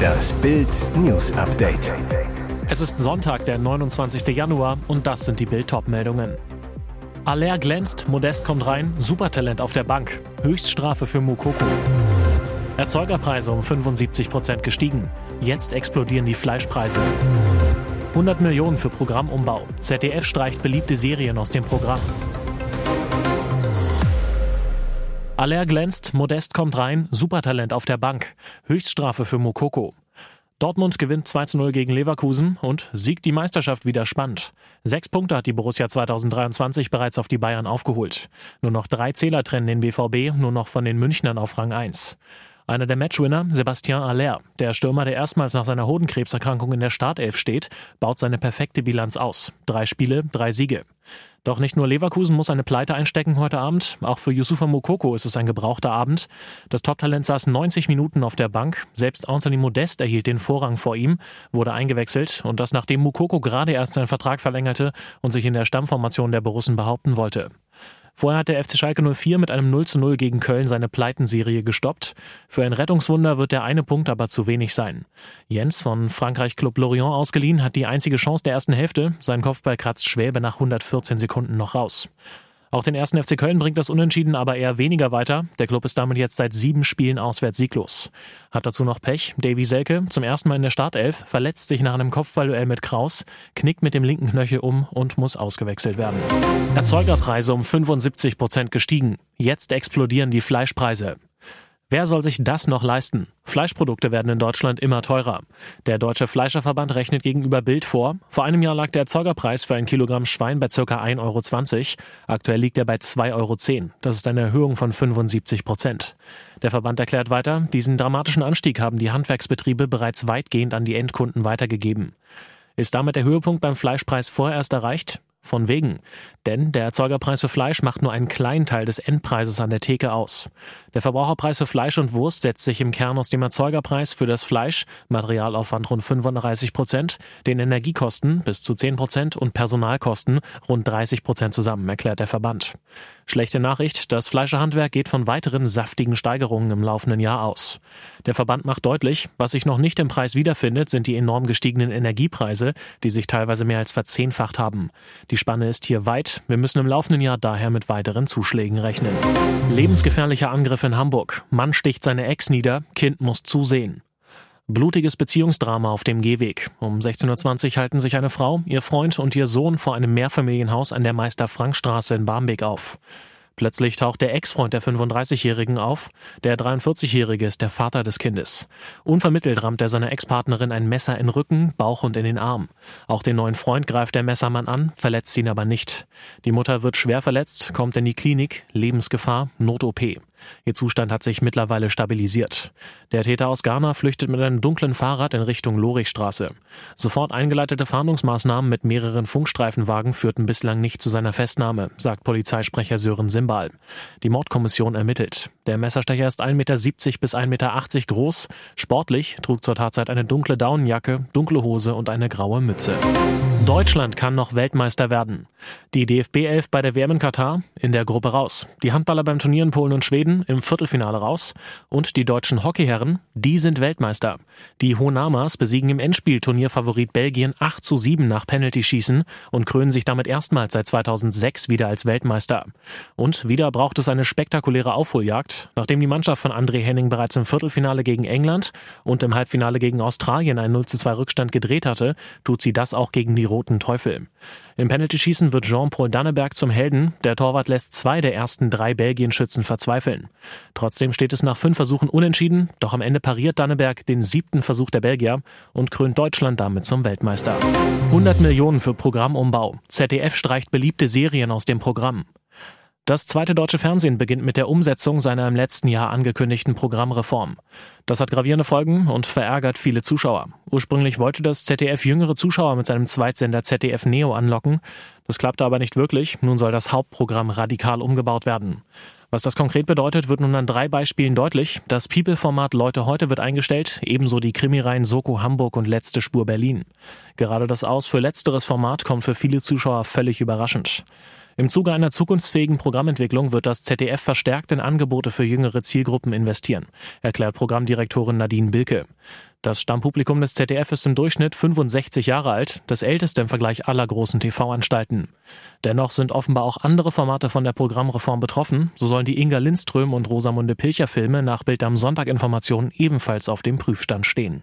Das Bild News Update. Es ist Sonntag, der 29. Januar und das sind die Bild meldungen Aller glänzt, Modest kommt rein, Supertalent auf der Bank, Höchststrafe für Mukoko. Erzeugerpreise um 75 Prozent gestiegen. Jetzt explodieren die Fleischpreise. 100 Millionen für Programmumbau. ZDF streicht beliebte Serien aus dem Programm. Aller glänzt, Modest kommt rein, Supertalent auf der Bank. Höchststrafe für Mokoko. Dortmund gewinnt 2 zu 0 gegen Leverkusen und siegt die Meisterschaft wieder spannend. Sechs Punkte hat die Borussia 2023 bereits auf die Bayern aufgeholt. Nur noch drei Zähler trennen den BVB, nur noch von den Münchnern auf Rang 1. Einer der Matchwinner, Sebastian Aller, der Stürmer, der erstmals nach seiner Hodenkrebserkrankung in der Startelf steht, baut seine perfekte Bilanz aus. Drei Spiele, drei Siege. Doch nicht nur Leverkusen muss eine Pleite einstecken heute Abend, auch für Yusufa Mukoko ist es ein gebrauchter Abend. Das Top-Talent saß 90 Minuten auf der Bank, selbst Anthony Modest erhielt den Vorrang vor ihm, wurde eingewechselt und das nachdem Mukoko gerade erst seinen Vertrag verlängerte und sich in der Stammformation der Borussen behaupten wollte. Vorher hat der FC Schalke 04 mit einem 0 zu 0 gegen Köln seine Pleitenserie gestoppt. Für ein Rettungswunder wird der eine Punkt aber zu wenig sein. Jens von Frankreich Club Lorient ausgeliehen hat die einzige Chance der ersten Hälfte. Sein Kopfball kratzt Schwäbe nach 114 Sekunden noch raus. Auch den ersten FC Köln bringt das Unentschieden aber eher weniger weiter. Der Club ist damit jetzt seit sieben Spielen auswärts sieglos. Hat dazu noch Pech. Davy Selke, zum ersten Mal in der Startelf, verletzt sich nach einem Kopfballduell mit Kraus, knickt mit dem linken Knöchel um und muss ausgewechselt werden. Erzeugerpreise um 75 Prozent gestiegen. Jetzt explodieren die Fleischpreise. Wer soll sich das noch leisten? Fleischprodukte werden in Deutschland immer teurer. Der Deutsche Fleischerverband rechnet gegenüber Bild vor. Vor einem Jahr lag der Erzeugerpreis für ein Kilogramm Schwein bei ca. 1,20 Euro. Aktuell liegt er bei 2,10 Euro. Das ist eine Erhöhung von 75 Prozent. Der Verband erklärt weiter, diesen dramatischen Anstieg haben die Handwerksbetriebe bereits weitgehend an die Endkunden weitergegeben. Ist damit der Höhepunkt beim Fleischpreis vorerst erreicht? Von wegen. Denn der Erzeugerpreis für Fleisch macht nur einen kleinen Teil des Endpreises an der Theke aus. Der Verbraucherpreis für Fleisch und Wurst setzt sich im Kern aus dem Erzeugerpreis für das Fleisch, Materialaufwand rund 35 Prozent, den Energiekosten bis zu 10 Prozent und Personalkosten rund 30 Prozent zusammen, erklärt der Verband. Schlechte Nachricht, das Fleischerhandwerk geht von weiteren saftigen Steigerungen im laufenden Jahr aus. Der Verband macht deutlich, was sich noch nicht im Preis wiederfindet, sind die enorm gestiegenen Energiepreise, die sich teilweise mehr als verzehnfacht haben. Die Spanne ist hier weit. Wir müssen im laufenden Jahr daher mit weiteren Zuschlägen rechnen. Lebensgefährlicher Angriff in Hamburg. Mann sticht seine Ex nieder, Kind muss zusehen. Blutiges Beziehungsdrama auf dem Gehweg. Um 16.20 Uhr halten sich eine Frau, ihr Freund und ihr Sohn vor einem Mehrfamilienhaus an der Meister-Frank-Straße in Barmbek auf. Plötzlich taucht der Ex-Freund der 35-Jährigen auf. Der 43-Jährige ist der Vater des Kindes. Unvermittelt rammt er seiner Ex-Partnerin ein Messer in Rücken, Bauch und in den Arm. Auch den neuen Freund greift der Messermann an, verletzt ihn aber nicht. Die Mutter wird schwer verletzt, kommt in die Klinik, Lebensgefahr, Not-OP. Ihr Zustand hat sich mittlerweile stabilisiert. Der Täter aus Ghana flüchtet mit einem dunklen Fahrrad in Richtung Lorichstraße. Sofort eingeleitete Fahndungsmaßnahmen mit mehreren Funkstreifenwagen führten bislang nicht zu seiner Festnahme, sagt Polizeisprecher Sören Simbal. Die Mordkommission ermittelt. Der Messerstecher ist 1,70 Meter bis 1,80 Meter groß. Sportlich trug zur Tatzeit eine dunkle Daunenjacke, dunkle Hose und eine graue Mütze. Deutschland kann noch Weltmeister werden. Die DFB 11 bei der WM in Katar in der Gruppe raus. Die Handballer beim Turnier in Polen und Schweden im Viertelfinale raus. Und die deutschen Hockeyherren, die sind Weltmeister. Die Honamas besiegen im Endspiel Turnierfavorit Belgien 8 zu 7 nach Penalty-Schießen und krönen sich damit erstmals seit 2006 wieder als Weltmeister. Und wieder braucht es eine spektakuläre Aufholjagd nachdem die Mannschaft von André Henning bereits im Viertelfinale gegen England und im Halbfinale gegen Australien einen 0 zu 2 Rückstand gedreht hatte, tut sie das auch gegen die Roten Teufel. Im Penaltyschießen wird Jean-Paul Danneberg zum Helden. Der Torwart lässt zwei der ersten drei Belgien-Schützen verzweifeln. Trotzdem steht es nach fünf Versuchen unentschieden, doch am Ende pariert Danneberg den siebten Versuch der Belgier und krönt Deutschland damit zum Weltmeister. 100 Millionen für Programmumbau. ZDF streicht beliebte Serien aus dem Programm. Das zweite deutsche Fernsehen beginnt mit der Umsetzung seiner im letzten Jahr angekündigten Programmreform. Das hat gravierende Folgen und verärgert viele Zuschauer. Ursprünglich wollte das ZDF jüngere Zuschauer mit seinem Zweitsender ZDF Neo anlocken. Das klappte aber nicht wirklich. Nun soll das Hauptprogramm radikal umgebaut werden. Was das konkret bedeutet, wird nun an drei Beispielen deutlich. Das People-Format Leute heute wird eingestellt, ebenso die Krimireihen Soko Hamburg und Letzte Spur Berlin. Gerade das Aus für letzteres Format kommt für viele Zuschauer völlig überraschend. Im Zuge einer zukunftsfähigen Programmentwicklung wird das ZDF verstärkt in Angebote für jüngere Zielgruppen investieren, erklärt Programmdirektorin Nadine Bilke. Das Stammpublikum des ZDF ist im Durchschnitt 65 Jahre alt, das älteste im Vergleich aller großen TV-Anstalten. Dennoch sind offenbar auch andere Formate von der Programmreform betroffen. So sollen die Inga Lindström und Rosamunde Pilcher Filme nach Bild am Sonntag Informationen ebenfalls auf dem Prüfstand stehen.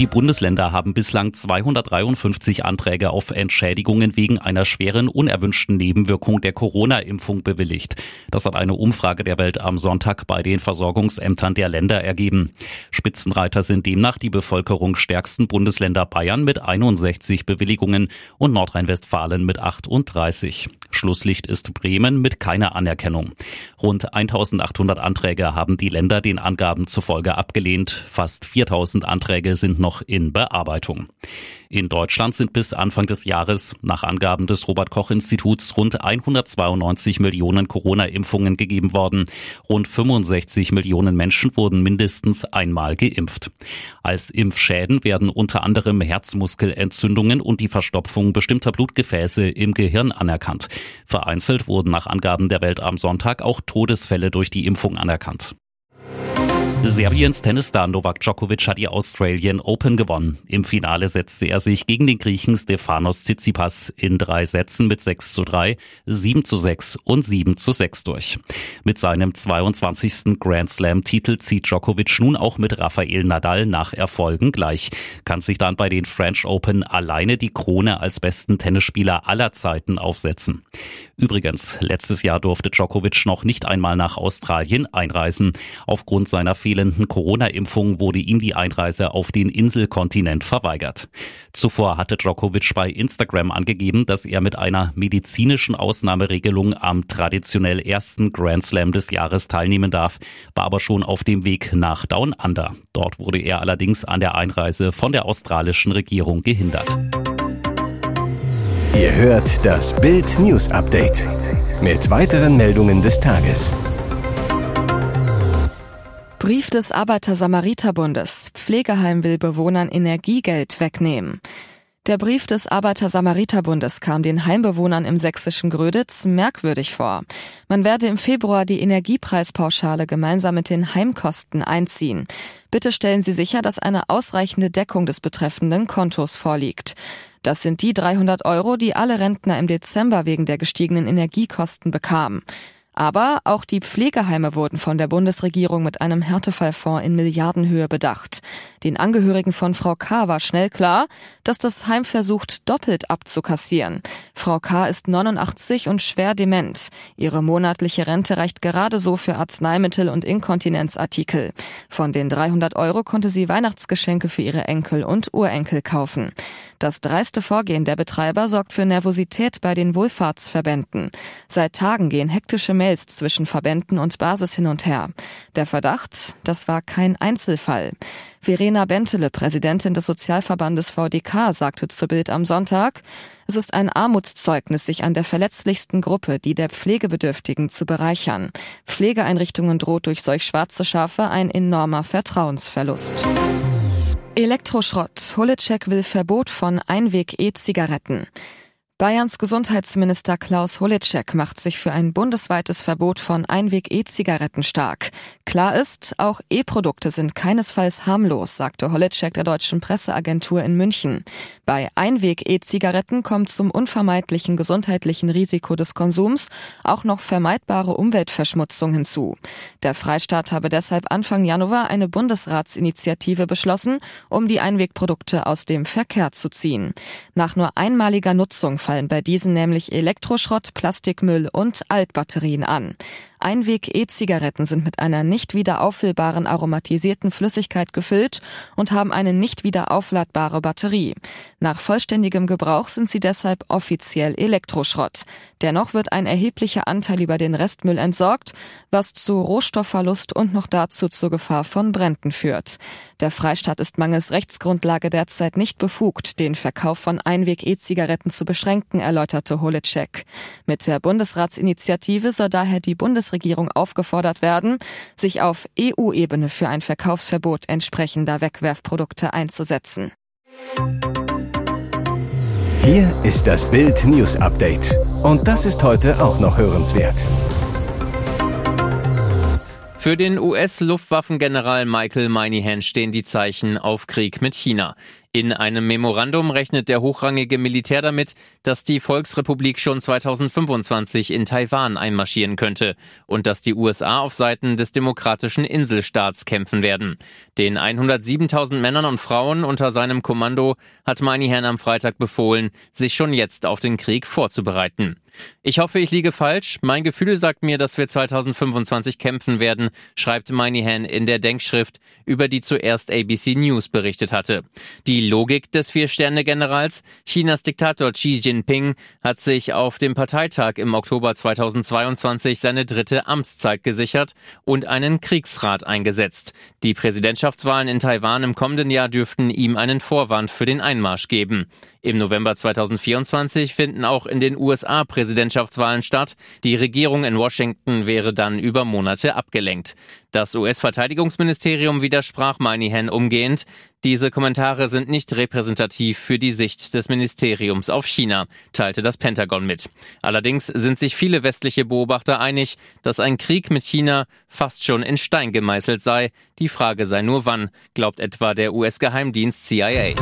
Die Bundesländer haben bislang 253 Anträge auf Entschädigungen wegen einer schweren unerwünschten Nebenwirkung der Corona-Impfung bewilligt. Das hat eine Umfrage der Welt am Sonntag bei den Versorgungsämtern der Länder ergeben. Spitzenreiter sind demnach die bevölkerungsstärksten Bundesländer Bayern mit 61 Bewilligungen und Nordrhein-Westfalen mit 38. Schlusslicht ist Bremen mit keiner Anerkennung. Rund 1800 Anträge haben die Länder den Angaben zufolge abgelehnt. Fast 4000 Anträge sind noch noch in Bearbeitung. In Deutschland sind bis Anfang des Jahres nach Angaben des Robert Koch Instituts rund 192 Millionen Corona-Impfungen gegeben worden. Rund 65 Millionen Menschen wurden mindestens einmal geimpft. Als Impfschäden werden unter anderem Herzmuskelentzündungen und die Verstopfung bestimmter Blutgefäße im Gehirn anerkannt. Vereinzelt wurden nach Angaben der Welt am Sonntag auch Todesfälle durch die Impfung anerkannt. Serbiens Tennisstar Novak Djokovic hat die Australian Open gewonnen. Im Finale setzte er sich gegen den Griechen Stefanos Tsitsipas in drei Sätzen mit 6 zu 3, 7 zu 6 und 7 zu 6 durch. Mit seinem 22. Grand Slam Titel zieht Djokovic nun auch mit Rafael Nadal nach Erfolgen gleich, kann sich dann bei den French Open alleine die Krone als besten Tennisspieler aller Zeiten aufsetzen. Übrigens, letztes Jahr durfte Djokovic noch nicht einmal nach Australien einreisen. Aufgrund seiner fehlenden Corona-Impfung wurde ihm die Einreise auf den Inselkontinent verweigert. Zuvor hatte Djokovic bei Instagram angegeben, dass er mit einer medizinischen Ausnahmeregelung am traditionell ersten Grand Slam des Jahres teilnehmen darf, war aber schon auf dem Weg nach Down Under. Dort wurde er allerdings an der Einreise von der australischen Regierung gehindert. Ihr hört das Bild News Update mit weiteren Meldungen des Tages. Brief des Arbeiter-Samariter-Bundes. Pflegeheim will Bewohnern Energiegeld wegnehmen. Der Brief des Arbeiter-Samariter-Bundes kam den Heimbewohnern im sächsischen Gröditz merkwürdig vor. Man werde im Februar die Energiepreispauschale gemeinsam mit den Heimkosten einziehen. Bitte stellen Sie sicher, dass eine ausreichende Deckung des betreffenden Kontos vorliegt. Das sind die 300 Euro, die alle Rentner im Dezember wegen der gestiegenen Energiekosten bekamen. Aber auch die Pflegeheime wurden von der Bundesregierung mit einem Härtefallfonds in Milliardenhöhe bedacht. Den Angehörigen von Frau K. war schnell klar, dass das Heim versucht, doppelt abzukassieren. Frau K. ist 89 und schwer dement. Ihre monatliche Rente reicht gerade so für Arzneimittel und Inkontinenzartikel. Von den 300 Euro konnte sie Weihnachtsgeschenke für ihre Enkel und Urenkel kaufen. Das dreiste Vorgehen der Betreiber sorgt für Nervosität bei den Wohlfahrtsverbänden. Seit Tagen gehen hektische Mails Mails zwischen Verbänden und Basis hin und her. Der Verdacht, das war kein Einzelfall. Verena Bentele, Präsidentin des Sozialverbandes VDK, sagte zu Bild am Sonntag, es ist ein Armutszeugnis, sich an der verletzlichsten Gruppe, die der Pflegebedürftigen, zu bereichern. Pflegeeinrichtungen droht durch solch schwarze Schafe ein enormer Vertrauensverlust. Elektroschrott. Holitschek will Verbot von Einweg-E-Zigaretten. Bayerns Gesundheitsminister Klaus Holitschek macht sich für ein bundesweites Verbot von Einweg-E-Zigaretten stark. Klar ist, auch E-Produkte sind keinesfalls harmlos, sagte Holitschek der deutschen Presseagentur in München. Bei Einweg-E-Zigaretten kommt zum unvermeidlichen gesundheitlichen Risiko des Konsums auch noch vermeidbare Umweltverschmutzung hinzu. Der Freistaat habe deshalb Anfang Januar eine Bundesratsinitiative beschlossen, um die Einwegprodukte aus dem Verkehr zu ziehen. Nach nur einmaliger Nutzung fallen bei diesen nämlich Elektroschrott, Plastikmüll und Altbatterien an. Einweg-E-Zigaretten sind mit einer nicht wieder auffüllbaren aromatisierten Flüssigkeit gefüllt und haben eine nicht wieder aufladbare Batterie. Nach vollständigem Gebrauch sind sie deshalb offiziell Elektroschrott. Dennoch wird ein erheblicher Anteil über den Restmüll entsorgt, was zu Rohstoffverlust und noch dazu zur Gefahr von Bränden führt. Der Freistaat ist mangels Rechtsgrundlage derzeit nicht befugt, den Verkauf von Einweg-E-Zigaretten zu beschränken, erläuterte Holitschek. Mit der Bundesratsinitiative soll daher die Bundes Bundesregierung aufgefordert werden, sich auf EU-Ebene für ein Verkaufsverbot entsprechender Wegwerfprodukte einzusetzen. Hier ist das Bild News Update. Und das ist heute auch noch hörenswert. Für den US-Luftwaffengeneral Michael Moynihan stehen die Zeichen auf Krieg mit China. In einem Memorandum rechnet der hochrangige Militär damit, dass die Volksrepublik schon 2025 in Taiwan einmarschieren könnte und dass die USA auf Seiten des demokratischen Inselstaats kämpfen werden. Den 107.000 Männern und Frauen unter seinem Kommando hat Moynihan am Freitag befohlen, sich schon jetzt auf den Krieg vorzubereiten. Ich hoffe, ich liege falsch. Mein Gefühl sagt mir, dass wir 2025 kämpfen werden, schreibt Moynihan in der Denkschrift, über die zuerst ABC News berichtet hatte. Die Logik des Vier-Sterne-Generals, Chinas Diktator Xi Jinping, hat sich auf dem Parteitag im Oktober 2022 seine dritte Amtszeit gesichert und einen Kriegsrat eingesetzt. Die Präsidentschaftswahlen in Taiwan im kommenden Jahr dürften ihm einen Vorwand für den Einmarsch geben. Im November 2024 finden auch in den USA Präsidentschaftswahlen statt. Die Regierung in Washington wäre dann über Monate abgelenkt. Das US-Verteidigungsministerium widersprach Moynihan umgehend. Diese Kommentare sind nicht repräsentativ für die Sicht des Ministeriums auf China, teilte das Pentagon mit. Allerdings sind sich viele westliche Beobachter einig, dass ein Krieg mit China fast schon in Stein gemeißelt sei. Die Frage sei nur wann, glaubt etwa der US-Geheimdienst CIA.